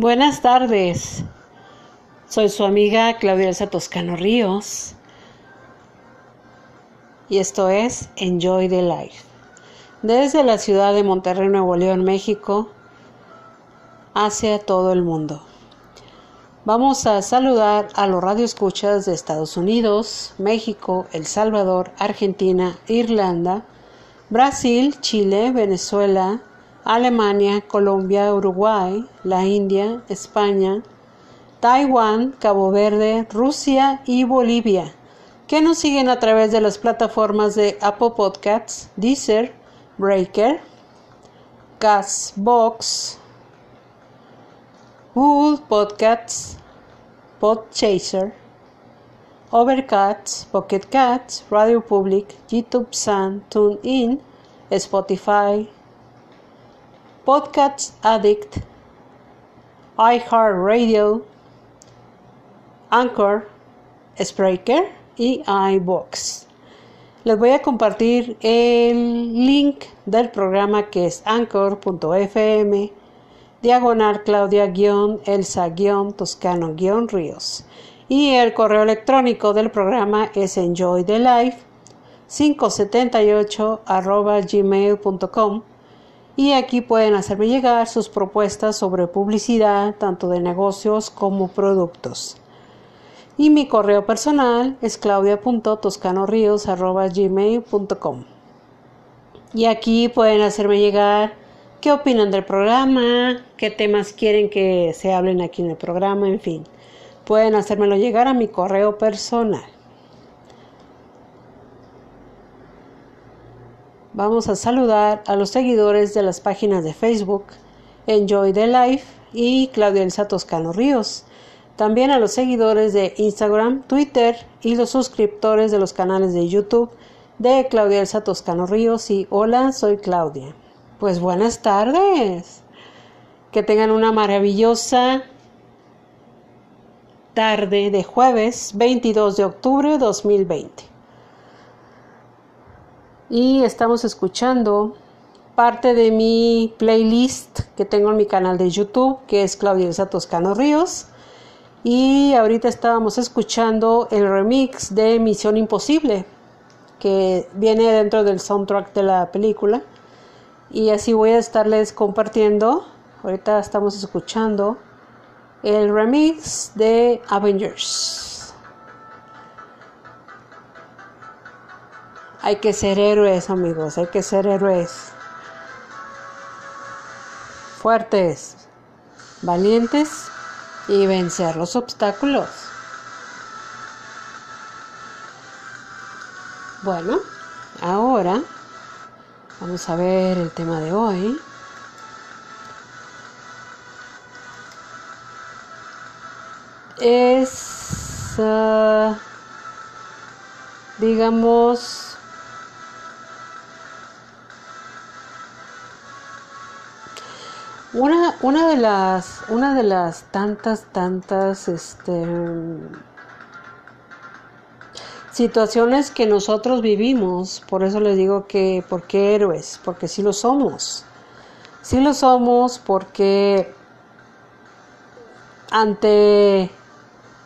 Buenas tardes. Soy su amiga Claudia Elsa Toscano Ríos. Y esto es Enjoy the Life. Desde la ciudad de Monterrey, Nuevo León, México, hacia todo el mundo. Vamos a saludar a los radioescuchas de Estados Unidos, México, El Salvador, Argentina, Irlanda, Brasil, Chile, Venezuela, Alemania, Colombia, Uruguay, la India, España, Taiwán, Cabo Verde, Rusia y Bolivia, que nos siguen a través de las plataformas de Apple Podcasts, Deezer, Breaker, Castbox, Google Podcasts, Podchaser, Overcast, Pocket Cats, Radio Public, YouTube Sun, TuneIn, Spotify, Podcast Addict, iHeartRadio, Anchor, Spreaker y iBox. Les voy a compartir el link del programa que es anchor.fm diagonal Claudia-Elsa-Toscano-Ríos y el correo electrónico del programa es enjoythelife 578 gmail.com y aquí pueden hacerme llegar sus propuestas sobre publicidad, tanto de negocios como productos. Y mi correo personal es claudia.toscanoríos.gmail.com Y aquí pueden hacerme llegar qué opinan del programa, qué temas quieren que se hablen aquí en el programa, en fin. Pueden hacérmelo llegar a mi correo personal. Vamos a saludar a los seguidores de las páginas de Facebook Enjoy the Life y Claudia Elsa Toscano Ríos. También a los seguidores de Instagram, Twitter y los suscriptores de los canales de YouTube de Claudia Elsa Toscano Ríos y Hola, soy Claudia. Pues buenas tardes. Que tengan una maravillosa tarde de jueves 22 de octubre de 2020 y estamos escuchando parte de mi playlist que tengo en mi canal de YouTube, que es Claudia Toscano Ríos. Y ahorita estábamos escuchando el remix de Misión Imposible, que viene dentro del soundtrack de la película. Y así voy a estarles compartiendo. Ahorita estamos escuchando el remix de Avengers. Hay que ser héroes, amigos, hay que ser héroes. Fuertes, valientes y vencer los obstáculos. Bueno, ahora vamos a ver el tema de hoy. Es, ah, digamos, Una, una, de las, una de las tantas, tantas este, situaciones que nosotros vivimos, por eso les digo que, ¿por qué héroes? Porque sí lo somos. Sí lo somos porque ante,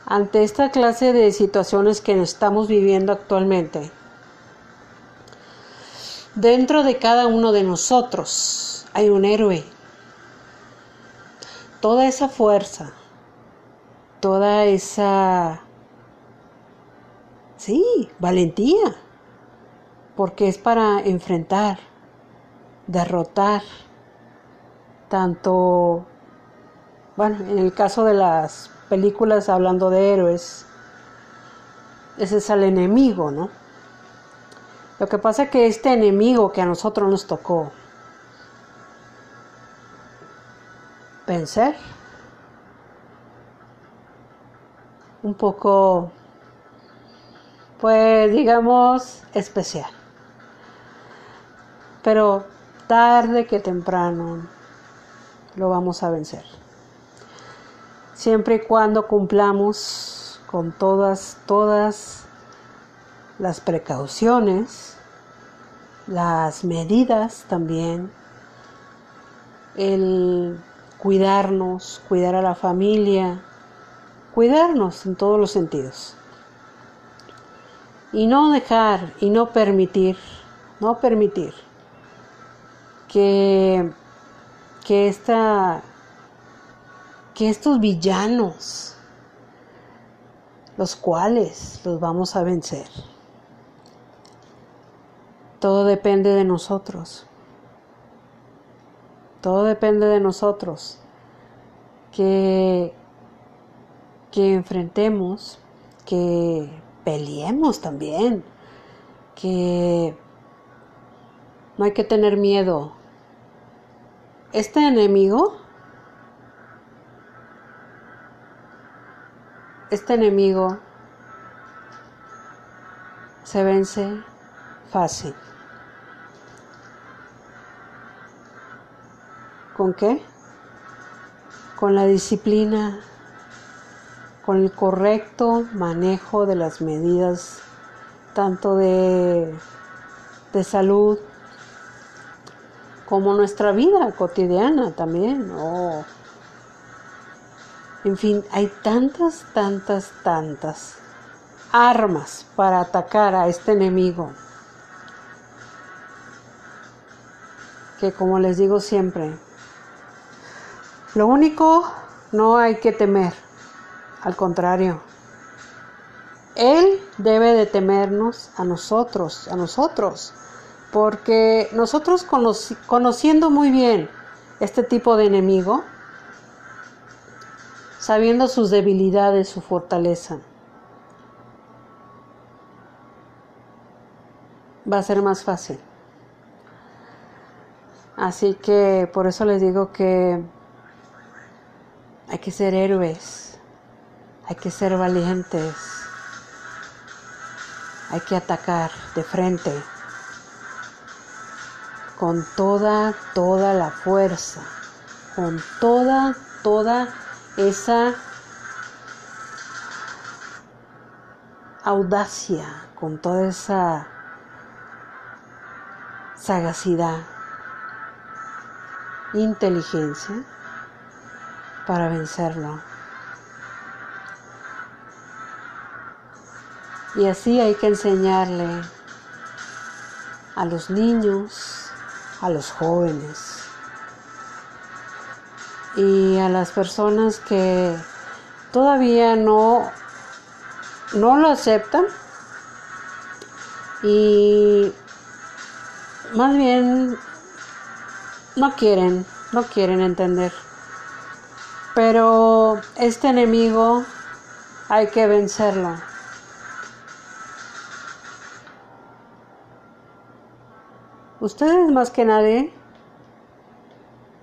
ante esta clase de situaciones que estamos viviendo actualmente, dentro de cada uno de nosotros hay un héroe toda esa fuerza, toda esa, sí, valentía, porque es para enfrentar, derrotar, tanto, bueno, en el caso de las películas hablando de héroes, ese es el enemigo, ¿no? Lo que pasa es que este enemigo que a nosotros nos tocó, vencer. Un poco, pues digamos, especial. Pero tarde que temprano lo vamos a vencer. Siempre y cuando cumplamos con todas, todas las precauciones, las medidas también, el cuidarnos, cuidar a la familia, cuidarnos en todos los sentidos. Y no dejar y no permitir, no permitir que, que, esta, que estos villanos, los cuales los vamos a vencer. Todo depende de nosotros. Todo depende de nosotros. Que, que enfrentemos, que peleemos también, que no hay que tener miedo. Este enemigo, este enemigo se vence fácil. ¿Con qué? Con la disciplina, con el correcto manejo de las medidas tanto de, de salud como nuestra vida cotidiana también. en fin, hay tantas, tantas, tantas armas para atacar a este enemigo que como les digo siempre, lo único, no hay que temer, al contrario, Él debe de temernos a nosotros, a nosotros, porque nosotros conociendo muy bien este tipo de enemigo, sabiendo sus debilidades, su fortaleza, va a ser más fácil. Así que por eso les digo que hay que ser héroes, hay que ser valientes, hay que atacar de frente. Con toda, toda la fuerza, con toda, toda esa audacia, con toda esa sagacidad, inteligencia para vencerlo. Y así hay que enseñarle a los niños, a los jóvenes y a las personas que todavía no, no lo aceptan y más bien no quieren, no quieren entender. Pero este enemigo hay que vencerlo. Ustedes más que nadie,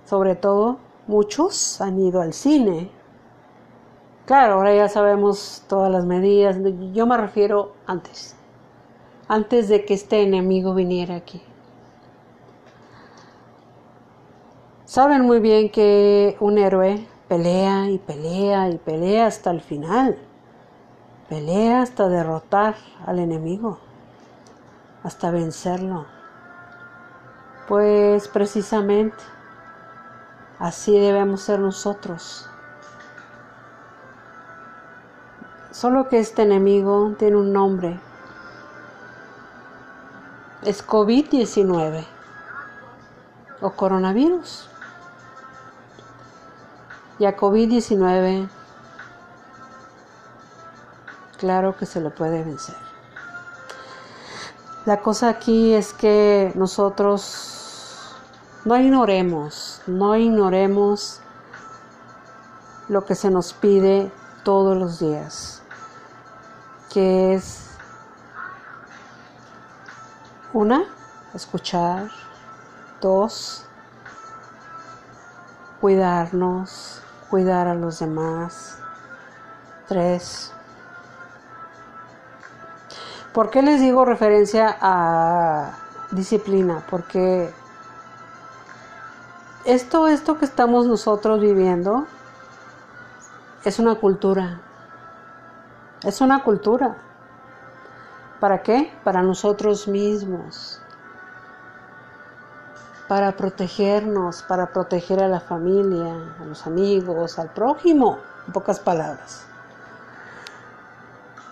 sobre todo muchos, han ido al cine. Claro, ahora ya sabemos todas las medidas. Yo me refiero antes, antes de que este enemigo viniera aquí. Saben muy bien que un héroe pelea y pelea y pelea hasta el final. Pelea hasta derrotar al enemigo, hasta vencerlo. Pues precisamente así debemos ser nosotros. Solo que este enemigo tiene un nombre. Es COVID-19 o coronavirus y a COVID-19, claro que se lo puede vencer. La cosa aquí es que nosotros no ignoremos, no ignoremos lo que se nos pide todos los días, que es una, escuchar, dos, cuidarnos, cuidar a los demás. Tres. ¿Por qué les digo referencia a disciplina? Porque esto, esto que estamos nosotros viviendo es una cultura. Es una cultura. ¿Para qué? Para nosotros mismos. Para protegernos, para proteger a la familia, a los amigos, al prójimo, en pocas palabras.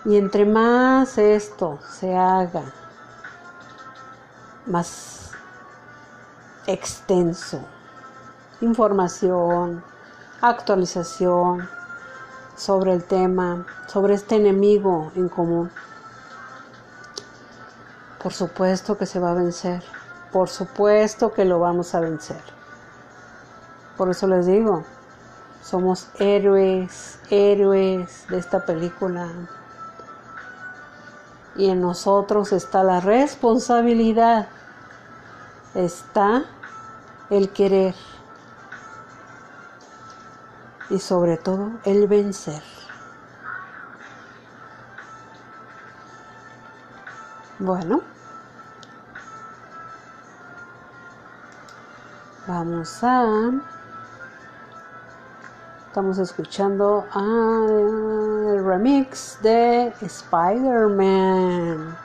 Y entre más esto se haga más extenso, información, actualización sobre el tema, sobre este enemigo en común. Por supuesto que se va a vencer, por supuesto que lo vamos a vencer. Por eso les digo, somos héroes, héroes de esta película, y en nosotros está la responsabilidad, está el querer y sobre todo el vencer. Bueno, vamos a Estamos escuchando el remix de Spider-Man.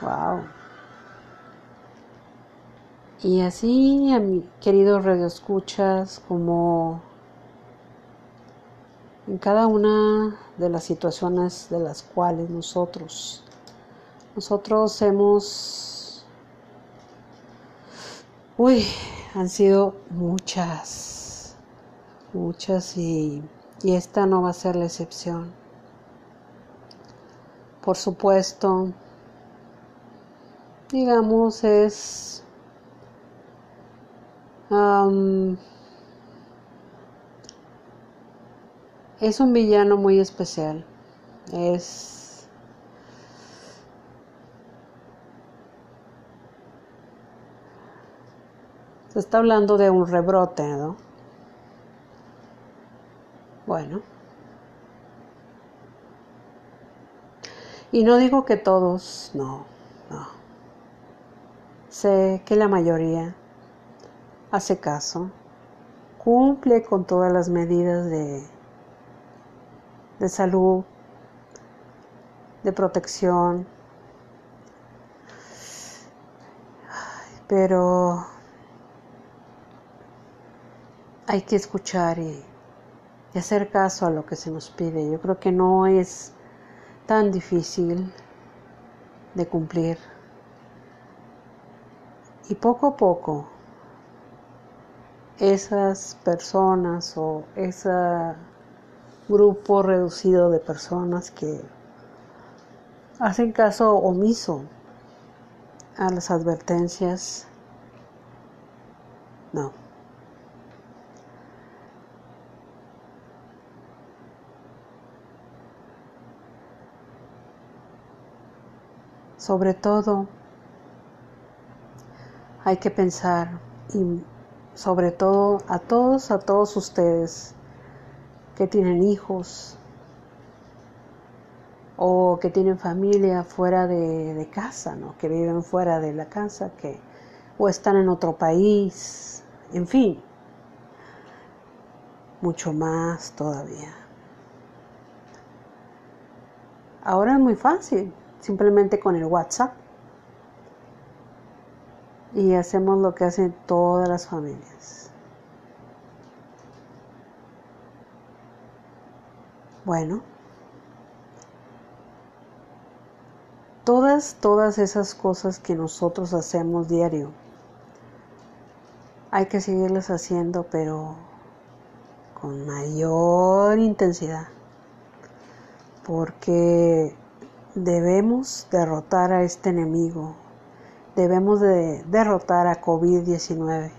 Wow. Y así, a mi querido Radio Escuchas, como en cada una de las situaciones de las cuales nosotros, nosotros hemos Uy, han sido muchas, muchas y, y esta no va a ser la excepción. Por supuesto, digamos, es es un villano muy especial. Es Se está hablando de un rebrote, ¿no? Bueno. Y no digo que todos, no, no. Sé que la mayoría hace caso, cumple con todas las medidas de, de salud, de protección, pero hay que escuchar y, hacer caso a lo que se nos pide. Yo creo que no es tan difícil de cumplir. Y poco a poco, esas personas o ese grupo reducido de personas que hacen caso omiso a las advertencias, no. Sobre todo, hay que pensar y sobre todo a todos, a todos ustedes que tienen hijos o que tienen familia fuera de, casa, ¿no? que viven fuera de la casa, que o están en otro país, en fin, mucho más todavía. Ahora es muy fácil, simplemente con el WhatsApp. Y hacemos lo que hacen todas las familias. Bueno, todas, todas esas cosas que nosotros hacemos diario, hay que seguirlas haciendo, pero con mayor intensidad. Porque debemos derrotar a este enemigo, debemos de derrotar a COVID-19.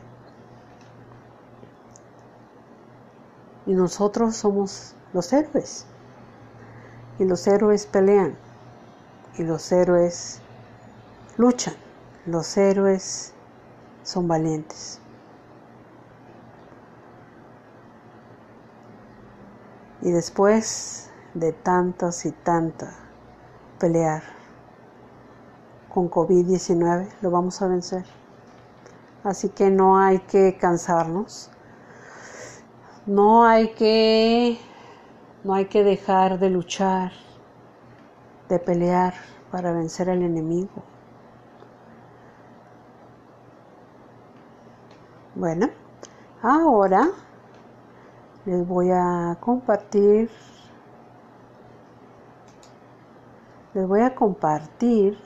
Y nosotros somos los héroes. Y los héroes pelean. Y los héroes luchan. Los héroes son valientes. Y después de tantas y tantas pelear con COVID-19, lo vamos a vencer. Así que no hay que cansarnos. No hay que no hay que dejar de luchar, de pelear para vencer al enemigo. Bueno, ahora les voy a compartir les voy a compartir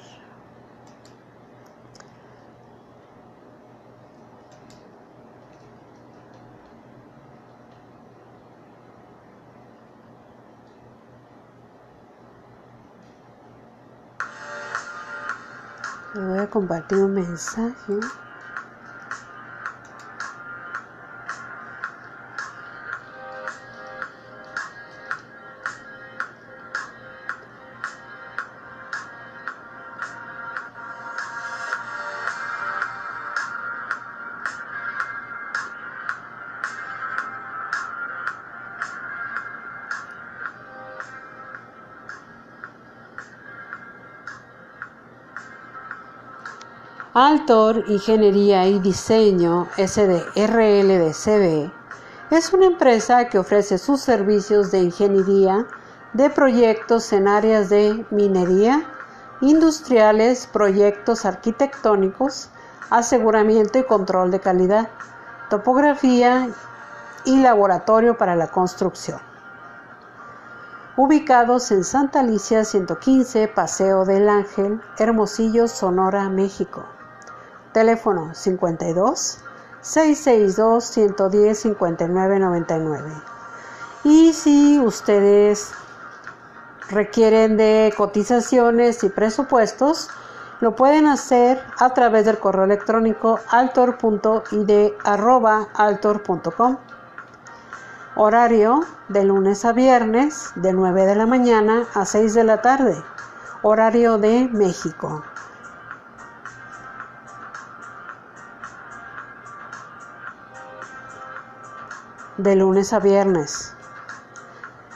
les voy a compartir un mensaje Altor Ingeniería y Diseño SDRL de CB es una empresa que ofrece sus servicios de ingeniería de proyectos en áreas de minería, industriales, proyectos arquitectónicos, aseguramiento y control de calidad, topografía y laboratorio para la construcción. Ubicados en Santa Alicia 115, Paseo del Ángel, Hermosillo, Sonora, México. Teléfono 52 662 110 59 99. Y si ustedes requieren de cotizaciones y presupuestos, lo pueden hacer a través del correo electrónico altor.id.altor.com. Horario de lunes a viernes de 9 de la mañana a 6 de la tarde. Horario de México. De lunes a viernes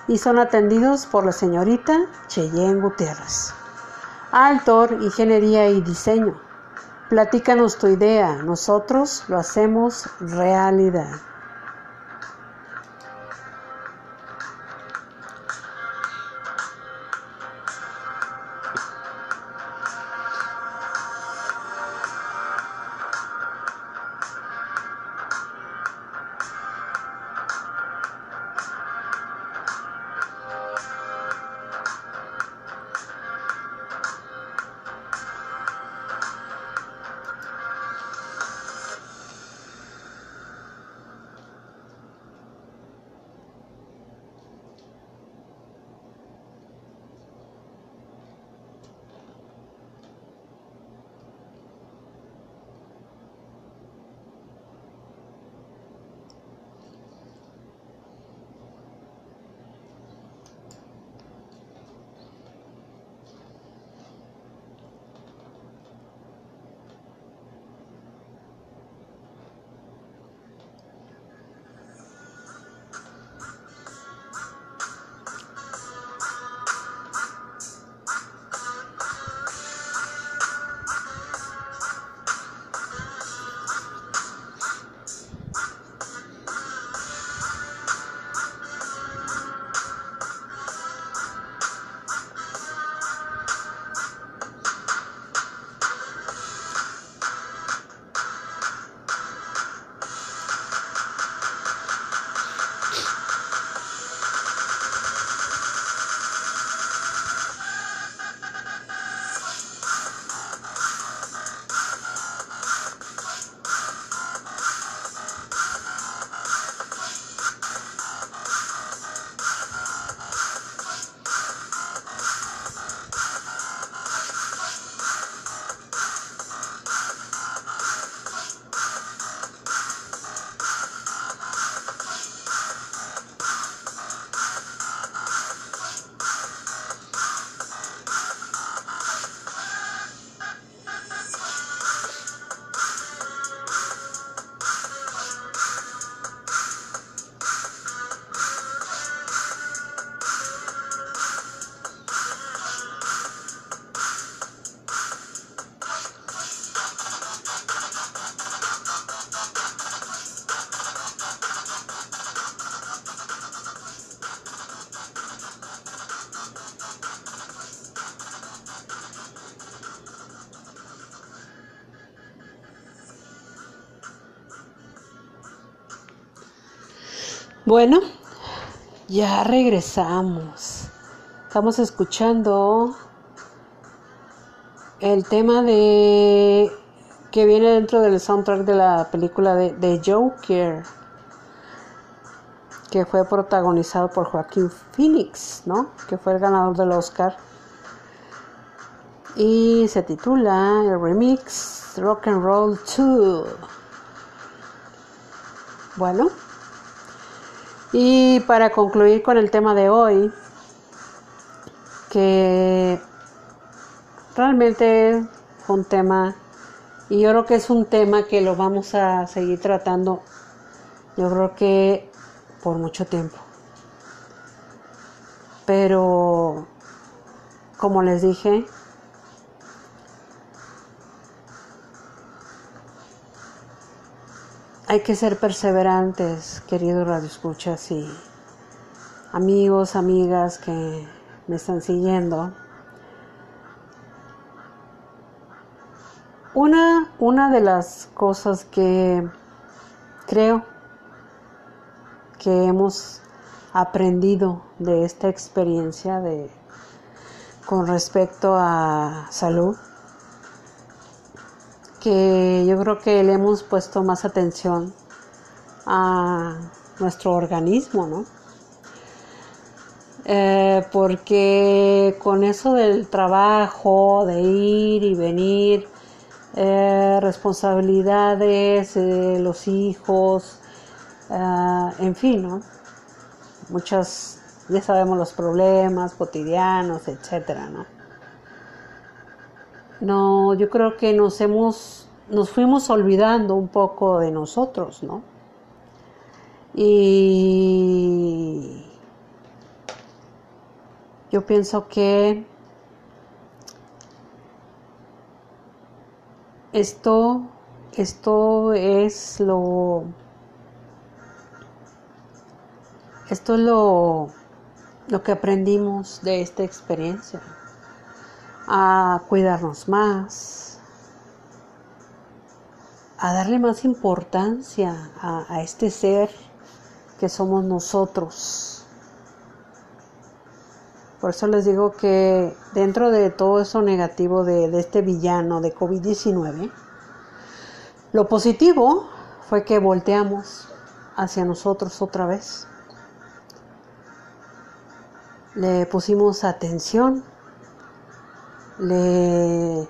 y son atendidos por la señorita Cheyenne Gutiérrez. Altor, Ingeniería y Diseño. Platícanos tu idea, nosotros lo hacemos realidad. Bueno, ya regresamos. Estamos escuchando el tema de que viene dentro del soundtrack de la película de, de Joker, que fue protagonizado por Joaquín Phoenix, ¿no? Que fue el ganador del Oscar. Y se titula el remix Rock and Roll 2. Bueno, y para concluir con el tema de hoy, que realmente fue un tema, y yo creo que es un tema que lo vamos a seguir tratando, yo creo que por mucho tiempo. Pero, como les dije, hay que ser perseverantes, queridos radioescuchas y amigos, amigas que me están siguiendo. Una, una de las cosas que creo que hemos aprendido de esta experiencia de con respecto a salud que yo creo que le hemos puesto más atención a nuestro organismo, ¿no? Eh, porque con eso del trabajo, de ir y venir, eh, responsabilidades, los hijos, eh, en fin, ¿no? Muchas, ya sabemos los problemas cotidianos, etcétera, ¿no? No, yo creo que nos hemos, nos fuimos olvidando un poco de nosotros, ¿no? Y yo pienso que esto, esto es lo, esto es lo, lo que aprendimos de esta experiencia a cuidarnos más, a darle más importancia a, este ser que somos nosotros. Por eso les digo que dentro de todo eso negativo de, de este villano de COVID-19, lo positivo fue que volteamos hacia nosotros otra vez. Le pusimos atención le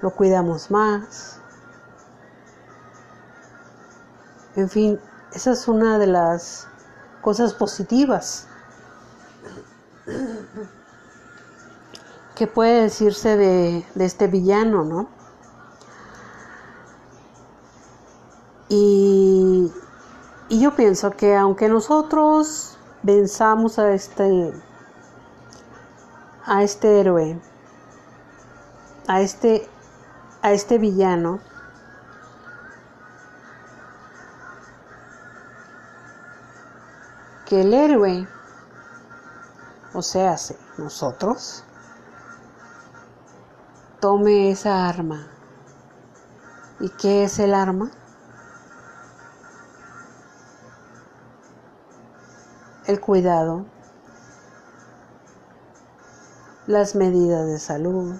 lo cuidamos más. En fin, esa es una de las cosas positivas que puede decirse de, de este villano, ¿no? Y, y yo pienso que aunque nosotros venzamos a este a este héroe, a este, a este villano, que el héroe, o sea, nosotros, tome esa arma. ¿Y qué es el arma? El cuidado las medidas de salud,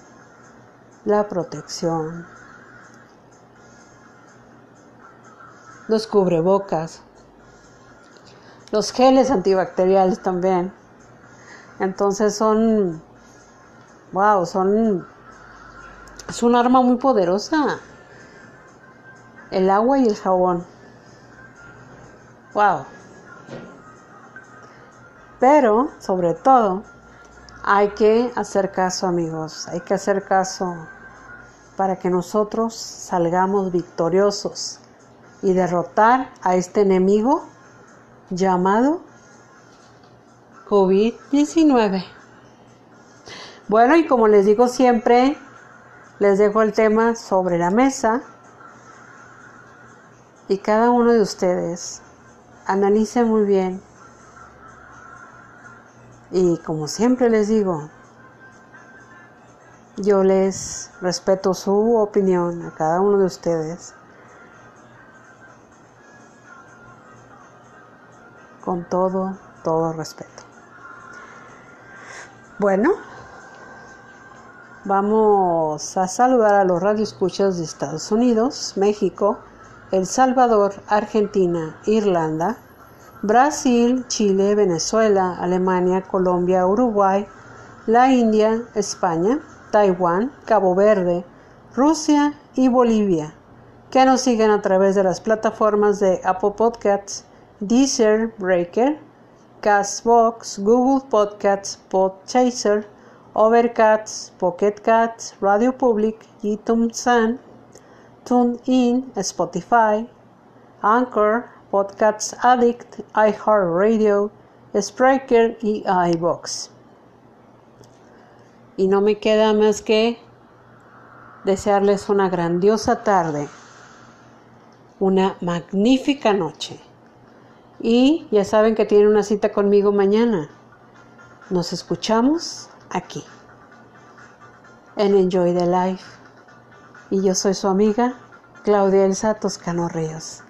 la protección, los cubrebocas, los geles antibacteriales también. Entonces son, wow, son, es un arma muy poderosa. El agua y el jabón. Wow. Pero, sobre todo, hay que hacer caso amigos, hay que hacer caso para que nosotros salgamos victoriosos y derrotar a este enemigo llamado COVID-19. Bueno, y como les digo siempre, les dejo el tema sobre la mesa y cada uno de ustedes analice muy bien y como siempre les digo, yo les respeto su opinión a cada uno de ustedes. con todo, todo respeto. Bueno, vamos a saludar a los radioescuchas de Estados Unidos, México, El Salvador, Argentina, Irlanda, Brasil, Chile, Venezuela, Alemania, Colombia, Uruguay, la India, España, Taiwán, Cabo Verde, Rusia y Bolivia, que nos siguen a través de las plataformas de Apple Podcasts, Deezer, Breaker, Castbox, Google Podcasts, Podchaser, Overcast, Pocket Cats, Radio Public, iTunes, TuneIn, Spotify, Anchor, Podcasts Addict, iHeartRadio, Spreaker y iBox. Y no me queda más que desearles una grandiosa tarde, una magnífica noche. Y ya saben que tienen una cita conmigo mañana. Nos escuchamos aquí en Enjoy the Life. Y yo soy su amiga Claudia Elsa Toscano Ríos.